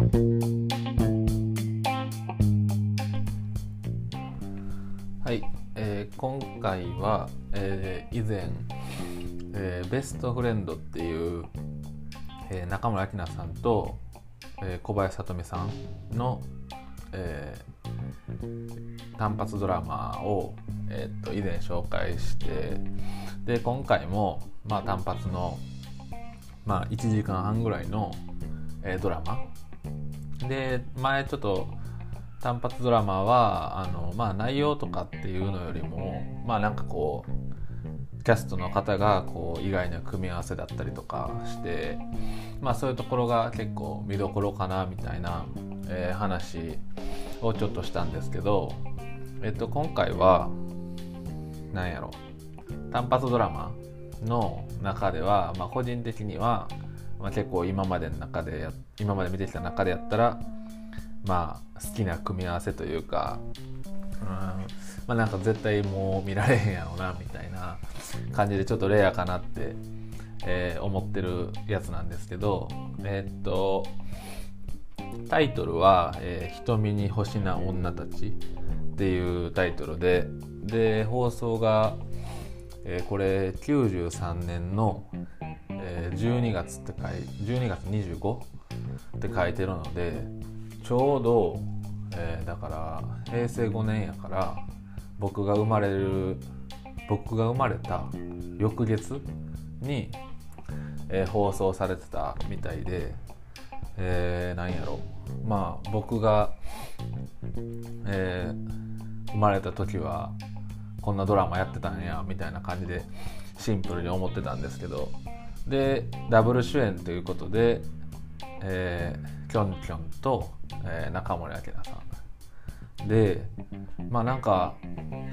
はい、えー、今回は、えー、以前、えー、ベストフレンドっていう、えー、中村明菜さんと、えー、小林聡美さんの、えー、単発ドラマを、えー、と以前紹介してで今回も、まあ、単発の、まあ、1時間半ぐらいの、えー、ドラマで前ちょっと単発ドラマはあの、まあ、内容とかっていうのよりもまあなんかこうキャストの方がこう意外な組み合わせだったりとかしてまあそういうところが結構見どころかなみたいな、えー、話をちょっとしたんですけど、えっと、今回は何やろ単発ドラマの中では、まあ、個人的には、まあ、結構今までの中で今まで見てきた中でやったらまあ好きな組み合わせというかうんまあなんか絶対もう見られへんやろうなみたいな感じでちょっとレアかなって、えー、思ってるやつなんですけどえー、っとタイトルは、えー「瞳に星な女たち」っていうタイトルでで放送が、えー、これ93年の、12月って書い12月 25? って書いてるのでちょうど、えー、だから平成5年やから僕が生まれる僕が生まれた翌月に、えー、放送されてたみたいで、えー、何やろまあ僕が、えー、生まれた時はこんなドラマやってたんやみたいな感じでシンプルに思ってたんですけどでダブル主演ということで、えー、キョンキョンと、えー、中森明菜さん。でまあなんか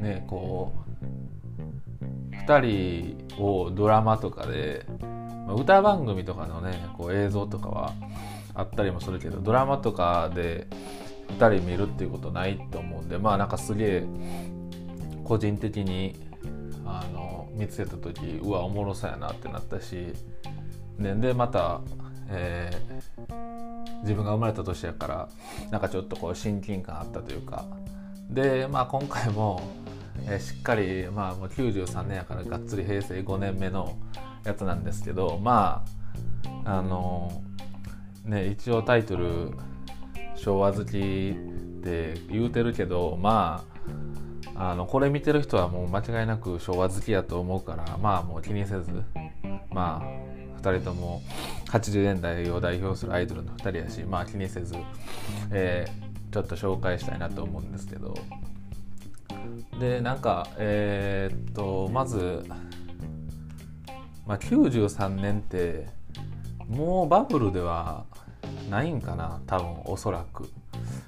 ねこう2人をドラマとかで、まあ、歌番組とかのねこう映像とかはあったりもするけどドラマとかで2人見るっていうことないと思うんでまあなんかすげえ個人的にあの見つけた時うわおもろそうやなってなったしででまた、えー、自分が生まれた年やからなんかちょっとこう親近感あったというかで、まあ、今回も、えー、しっかり、まあ、もう93年やからがっつり平成5年目のやつなんですけどまああのね一応タイトル「昭和好き」って言うてるけどまああのこれ見てる人はもう間違いなく昭和好きやと思うからまあもう気にせずまあ2人とも80年代を代表するアイドルの2人やしまあ気にせず、えー、ちょっと紹介したいなと思うんですけどでなんかえー、っとまず、まあ、93年ってもうバブルではないんかな多分おそらく。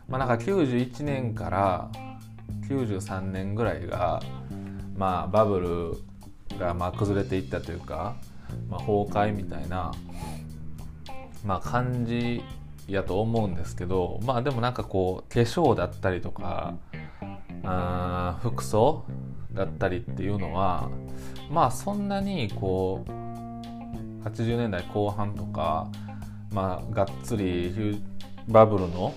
まあなんか91年から93年ぐらいが、まあ、バブルがまあ崩れていったというか、まあ、崩壊みたいな、まあ、感じやと思うんですけどまあでもなんかこう化粧だったりとかあ服装だったりっていうのはまあそんなにこう80年代後半とかまあがっつりバブルの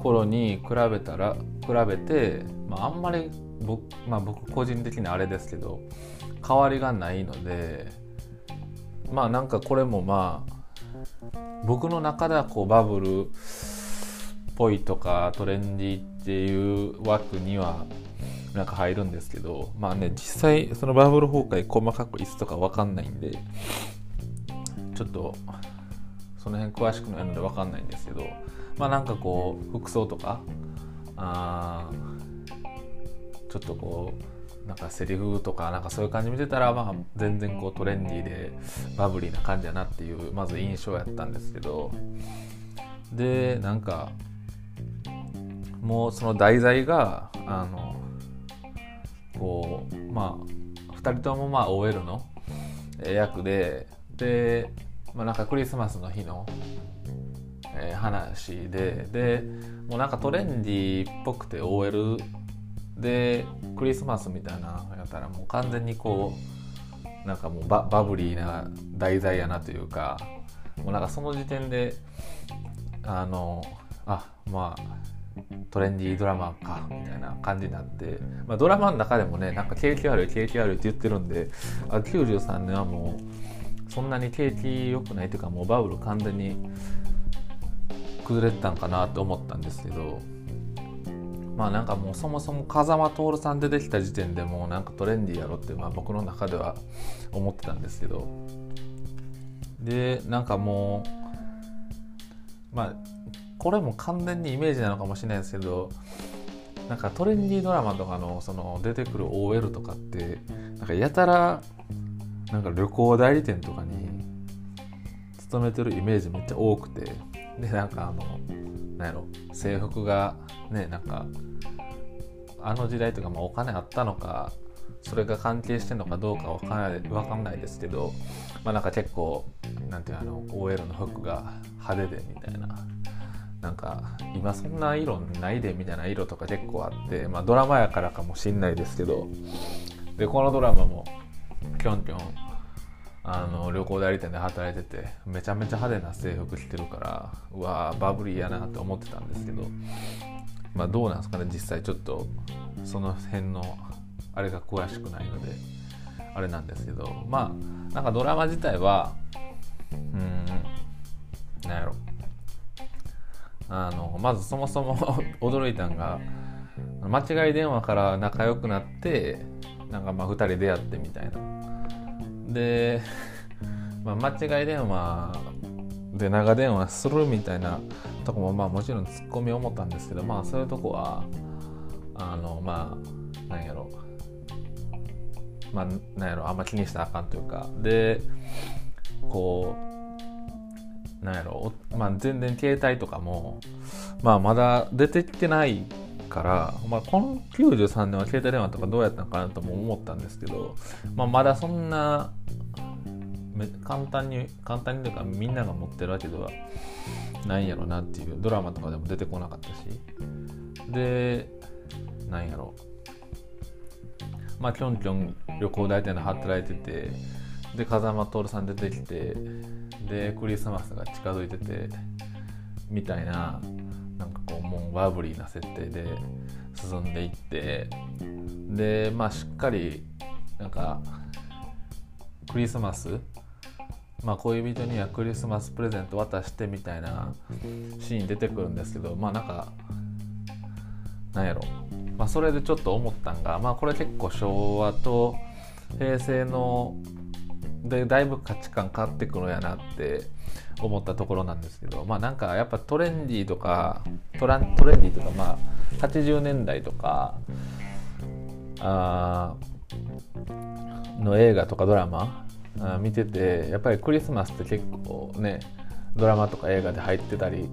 頃に比べたら比べて、まあ、あんまり僕,、まあ、僕個人的にあれですけど変わりがないのでまあなんかこれもまあ僕の中ではこうバブルっぽいとかトレンディっていう枠にはなんか入るんですけどまあね実際そのバブル崩壊細かくいつとか分かんないんでちょっとその辺詳しくないので分かんないんですけどまあなんかこう服装とかあちょっとこうなんかセリフとかなんかそういう感じ見てたらまあ全然こうトレンディーでバブリーな感じやなっていうまず印象やったんですけど。でなんかもうその題材があのこうまあ2人ともまあ OL の役でで、まあ、なんかクリスマスの日のえー、話ででもうなんかトレンディーっぽくて OL でクリスマスみたいなやったらもう完全にこうなんかもうババブリーな題材やなというかもうなんかその時点であのあまあトレンディードラマかみたいな感じになって、まあ、ドラマの中でもねなんか景気悪い景気悪いって言ってるんであ93年はもうそんなに景気良くないというかもうバブル完全に崩れてたんかなと思ったんですけどまあなんかもうそもそも風間徹さん出てきた時点でもうなんかトレンディーやろってまあ僕の中では思ってたんですけどでなんかもうまあこれも完全にイメージなのかもしれないですけどなんかトレンディードラマとかのその出てくる OL とかってなんかやたらなんか旅行代理店とかに勤めてるイメージめっちゃ多くてでなんかあのなんやろ制服がねなんかあの時代とかまあお金あったのかそれが関係してるのかどうかわかんないわかんないですけどまあなんか結構なんていうあの OL の服が派手でみたいななんか今そんな色ないでみたいな色とか結構あって、まあ、ドラマやからかもしんないですけどでこのドラマもきょんきょんあの旅行代理店で働いててめちゃめちゃ派手な制服着てるからうわバブリーやなって思ってたんですけどまあどうなんですかね実際ちょっとその辺のあれが詳しくないのであれなんですけどまあなんかドラマ自体はうんなんやろ。あのまずそもそも 驚いたんが間違い電話から仲良くなってなんかまあ2人出会ってみたいな。で、まあ、間違い電話で長電話するみたいなとこもまあもちろんツッコミを思ったんですけどまあそういうとこはあのまあなんやろ。まあなんやろ。あんま気にしたらあかんというか。でこうなんやろ、まあ、全然携帯とかも、まあ、まだ出てきてないから、まあ、この93年は携帯電話とかどうやったのかなとも思ったんですけど、まあ、まだそんな簡単に簡単にというかみんなが持ってるわけではないんやろなっていうドラマとかでも出てこなかったし。でなんやろ。まあきょんきょん旅行代理店で働いててで風間徹さん出てきてでクリスマスが近づいててみたいななんかこうもうバブリーな設定で進んでいってでまあしっかりなんかクリスマスまあ恋人にはクリスマスプレゼント渡してみたいなシーン出てくるんですけどまあなんかなんやろ。まあそれでちょっと思ったんがまあこれ結構昭和と平成のでだいぶ価値観変わってくるんやなって思ったところなんですけどまあなんかやっぱトレンディーとかトラントレンディーとかまあ80年代とかあの映画とかドラマ見ててやっぱりクリスマスって結構ねドラマとか映画で入ってたり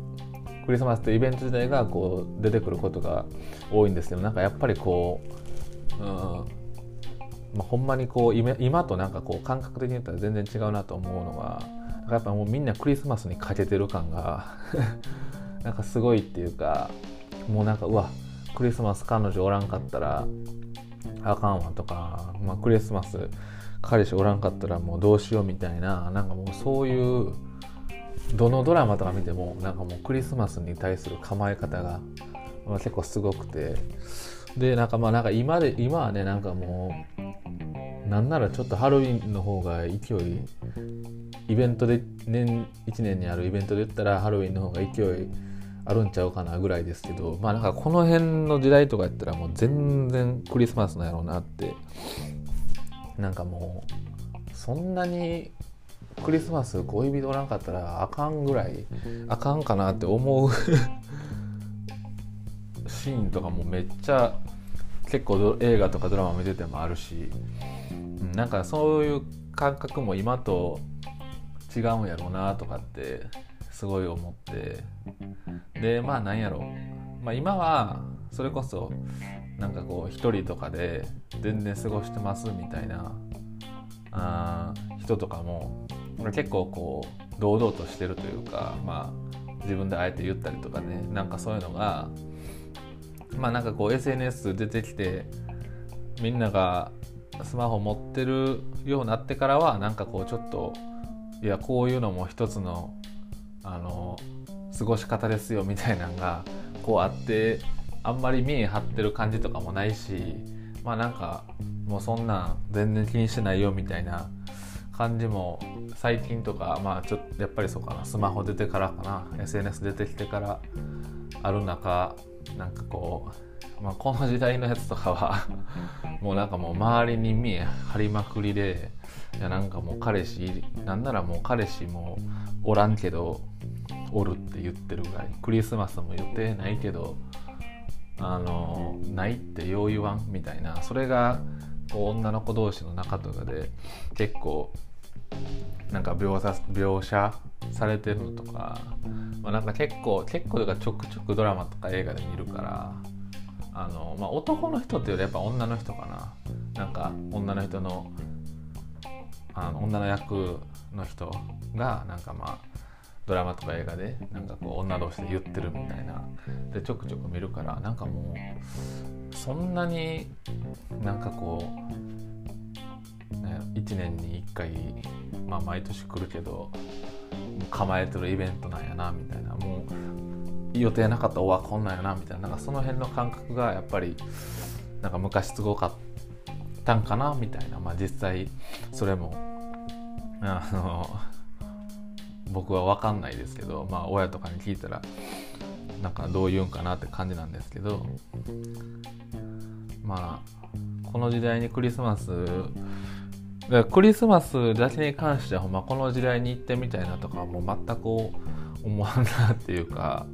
クリスマスってイベント自体がこう出てくることが多いんですけどなんかやっぱりこう、うんまあ、ほんまにこう今今となんかこう感覚的に言ったら全然違うなと思うのはやっぱもうみんなクリスマスにかけてる感が なんかすごいっていうかもうなんかうわクリスマス彼女おらんかったらあかんわとか、まあ、クリスマス彼氏おらんかったらもうどうしようみたいななんかもうそういうどのドラマとか見てもなんかもうクリスマスに対する構え方が、まあ、結構すごくて。でなんかまあなんか今で今はねなんかもうなんならちょっとハロウィンの方が勢いイベントで年1年にあるイベントで言ったらハロウィンの方が勢いあるんちゃうかなぐらいですけどまあなんかこの辺の時代とかやったらもう全然クリスマスなんやろうなってなんかもうそんなにクリスマス恋人おらんかったらあかんぐらいあかんかなって思う シーンとかもめっちゃ結構映画とかドラマ見ててもあるし、なんかそういう感覚も今と違うんやろうなとかってすごい思って。でまあなんやろう、まあ、今はそれこそなんかこう一人とかで全然過ごしてますみたいなあ人とかも結構こう堂々としてるというかまあ自分であえて言ったりとかね。なんかそういうのがまあなんかこう SNS 出てきてみんながスマホ持ってるようになってからはなんかこうちょっといやこういうのも一つのあの過ごし方ですよみたいなのがこうあってあんまり見え張ってる感じとかもないしまあなんかもうそんなん全然気にしてないよみたいな感じも最近とかまあちょっとやっぱりそうかなスマホ出てからかな SNS 出てきてからある中なんかこう、まあ、この時代のやつとかはもうなんかもう周りに見え張りまくりでいやなんかもう彼氏なんならもう彼氏もおらんけどおるって言ってるぐらい。クリスマスも予定ないけどあのないってよう言わんみたいな。それがこう女の子同士の中とかで結構なんか描写描写されてるのとか、まあ、なんか結構結構とかちょくちょくドラマとか映画で見るからあの、まあ、男の人っていうよりやっぱ女の人かな。なんか女の人のあの女の役の人がなんかまあドラマとか映画でなんかこう女同士で言ってるみたいな。でちょくちょく見るからなんかもうそんなになんかこう、ね、1年に1回、まあ、毎年来るけど構えてるイベントなんやなみたいな。もう予定なかったおわこんなんやなみたいな。なんかその辺の感覚がやっぱりなんか昔すごかったんかなみたいな。まあ実際それもあの僕は分かんないですけどまあ親とかに聞いたらなんかどう言うんかなって感じなんですけどまあこの時代にクリスマスクリスマスだけに関してはほんまこの時代に行ってみたいなとかもう全く思わんなっていうか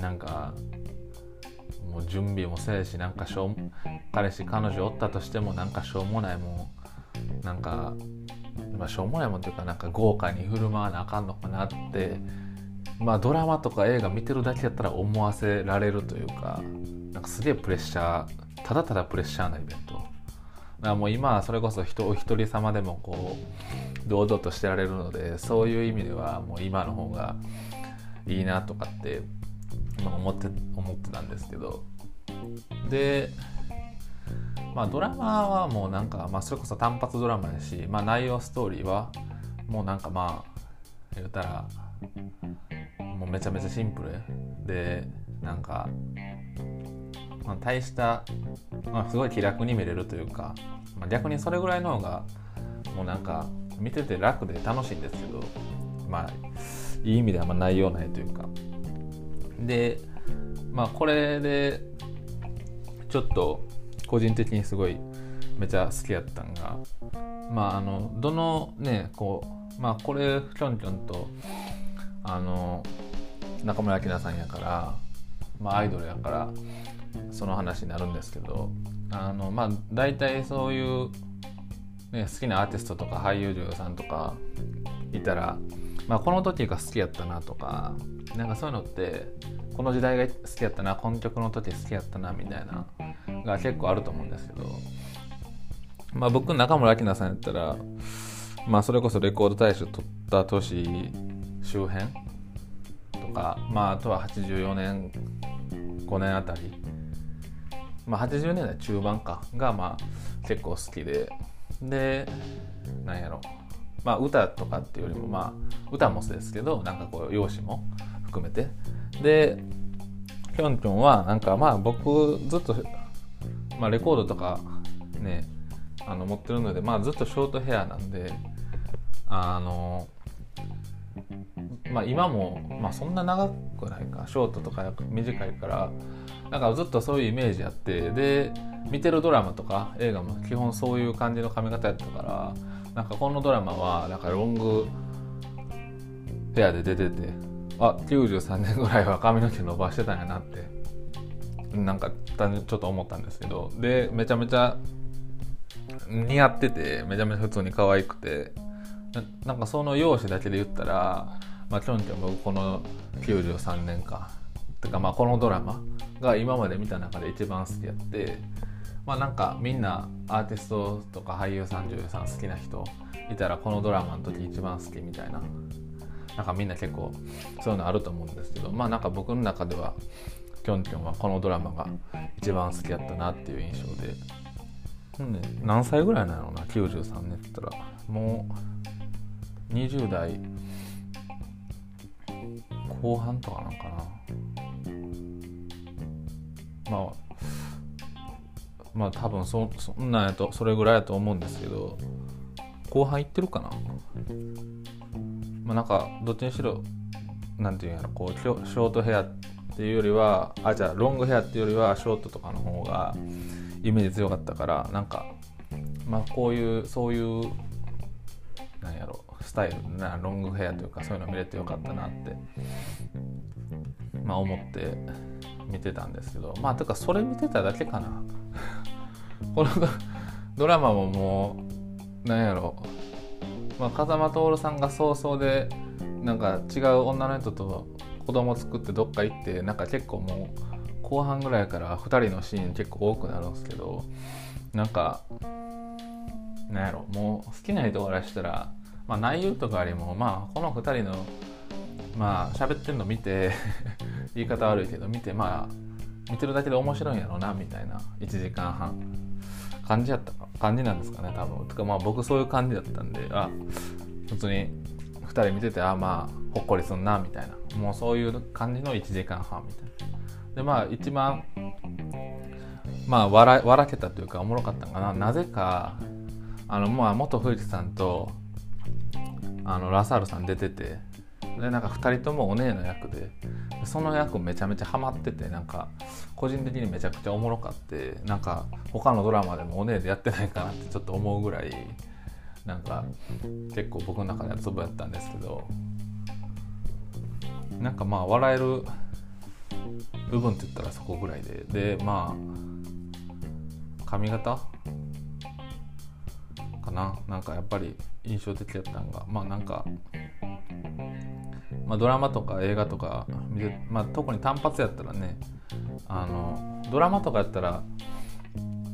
なんかもう準備もせえしなんかしょ彼氏彼女おったとしてもなんかしょうもないもうなんかまあ、しょうもないもんっていうかなんか豪華に振る舞わなあかんのかなって。まあドラマとか映画見てるだけやったら思わせられるというかなんかすげえプレッシャーただただプレッシャーなイベント。だからもう今はそれこそ人お一人様でもこう堂々としてられるのでそういう意味ではもう今の方がいいなとかって思って思ってたんですけど。でまあドラマはもうなんか、まあ、それこそ単発ドラマやし、まあ、内容ストーリーはもうなんかまあ言うたらもうめちゃめちゃシンプル。でなんか、まあ、大した、まあ、すごい気楽に見れるというか、まあ、逆にそれぐらいの方がもうなんか見てて楽で楽しいんですけどまあいい意味ではあんま内容ないというか。でまあこれでちょっと個人的にすごいめちゃ好きやったんがまああのどのねこうまあこれきょんきょんとあの中村明菜さんやから、まあ、アイドルやからその話になるんですけどあのまあ大体そういう、ね、好きなアーティストとか俳優女優さんとかいたら、まあ、この時が好きやったなとかなんかそういうのってこの時代が好きやったなこの曲の時好きやったなみたいなが結構あると思うんですけどまあ僕中村明菜さんやったらまあそれこそレコード大賞取った年周辺とかまああとは84年5年あたりまあ80年代中盤かがまあ結構好きででなんやろ。うまあ歌とかっていうよりもまあ歌もそうですけどなんかこう容姿も含めて。できょんきょんはなんかまあ僕ずっとまあ、レコードとかねあの持ってるので、まあ、ずっとショートヘアなんであのまあ今も、まあ、そんな長くないか。ショートとか短いからなんかずっとそういうイメージあって。で見てるドラマとか映画も基本そういう感じの髪型やったからなんかこのドラマはなんかロングヘアで出ててあ93年ぐらいは髪の毛伸ばしてたんやなってなんかちょっと思ったんですけどでめちゃめちゃ似合っててめちゃめちゃ普通に可愛くてなんかその容姿だけで言ったらまあきょんちゃん僕この93年か。てかまあこのドラマが今まで見た中で一番好きやってまあなんかみんなアーティストとか俳優さん女優さん好きな人いたらこのドラマの時一番好きみたいな。なんかみんな結構そういうのあると思うんですけど。まあなんか僕の中ではきょんきょんはこのドラマが一番好きやったなっていう印象で、何歳ぐらいなのな？93年って言ったら。もう20代後半とかなんかな。まあまあ多分そそんなんやとそれぐらいやと思うんですけど後半いってるかな？まあなんかどっちにしろなんていうんやろこうショートヘアっていうよりはあじゃあロングヘアっていうよりはショートとかの方がイメージ強かったからなんかまあこういうそういうなんやろスタイルなロングヘアというかそういうの見れてよかったなってまあ思って見てたんですけどまあとかそれ見てただけかな。このドラマももうなんやろ。まあ、風間徹さんが早々でなんか違う女の人と子供作ってどっか行ってなんか結構もう後半ぐらいから2人のシーン結構多くなるんですけどなんかなんやろ。もう好きな人からしたら、まあ、内容とかよりもまあこの2人のまあ喋ってるの見て 言い方悪いけど見てまあ見てるだけで面白いんやろなみたいな1時間半。感じやった感じなんですかね多分。とかまあ僕そういう感じだったんであ普通に2人見ててあまあほっこりすんなみたいな。もうそういう感じの1時間半みたいな。でまあ一番まあ笑笑けたというかおもろかったのかな。なぜかあのまあ元藤さんとあのラサールさん出ててでなんか2人ともお姉の役でその役めちゃめちゃハマっててなんか個人的にめちゃくちゃおもろかってなんか他のドラマでもお姉でやってないかなってちょっと思うぐらいなんか結構僕の中ではツボやったんですけどなんかまあ笑える部分って言ったらそこぐらいででまあ髪型？かな？なんかやっぱり印象的だったのがまあなんかまあ、ドラマとか映画とか見て、まあ、特に単発やったらねあのドラマとかやったら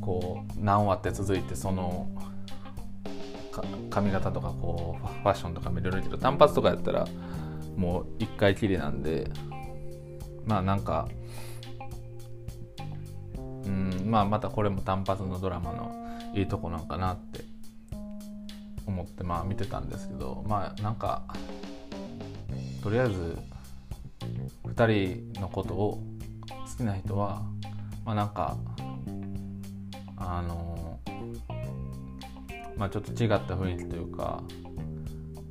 こう何話って続いてその髪型とかこうファッションとか見れるけど単発とかやったらもう一回きりなんでまあなんかうんまあまたこれも単発のドラマのいいとこなんかなって思ってまあ見てたんですけどまあなんかとりあえず2人のことを好きな人はまあなんかあのまあちょっと違った雰囲気というか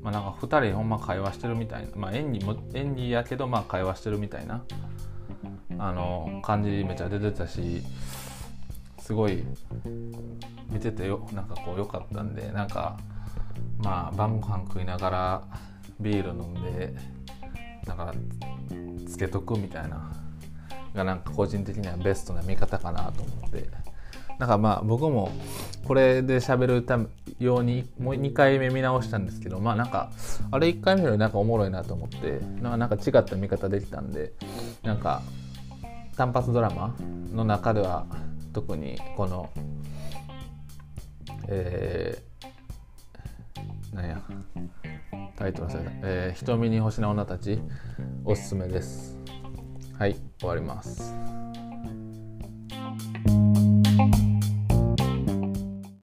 まあなんか2人ほんま会話してるみたいなまあ演技も演技やけどまあ会話してるみたいなあの感じめちゃ出てたしすごい見ててよなんかこう良かったんでなんかまあ晩ご飯食いながらビール飲んでなんかつけとくみたいながなんか個人的にはベストな見方かなと思って。だかまあ僕もこれで喋るためようにもう2回目見直したんですけどまあなんかあれ1回目よりなんかおもろいなと思ってなんか違った見方できたんでなんか単発ドラマの中では特にこのえー、なんやタイトルされた、えー、瞳に星の女たちおすすめです。はい終わります。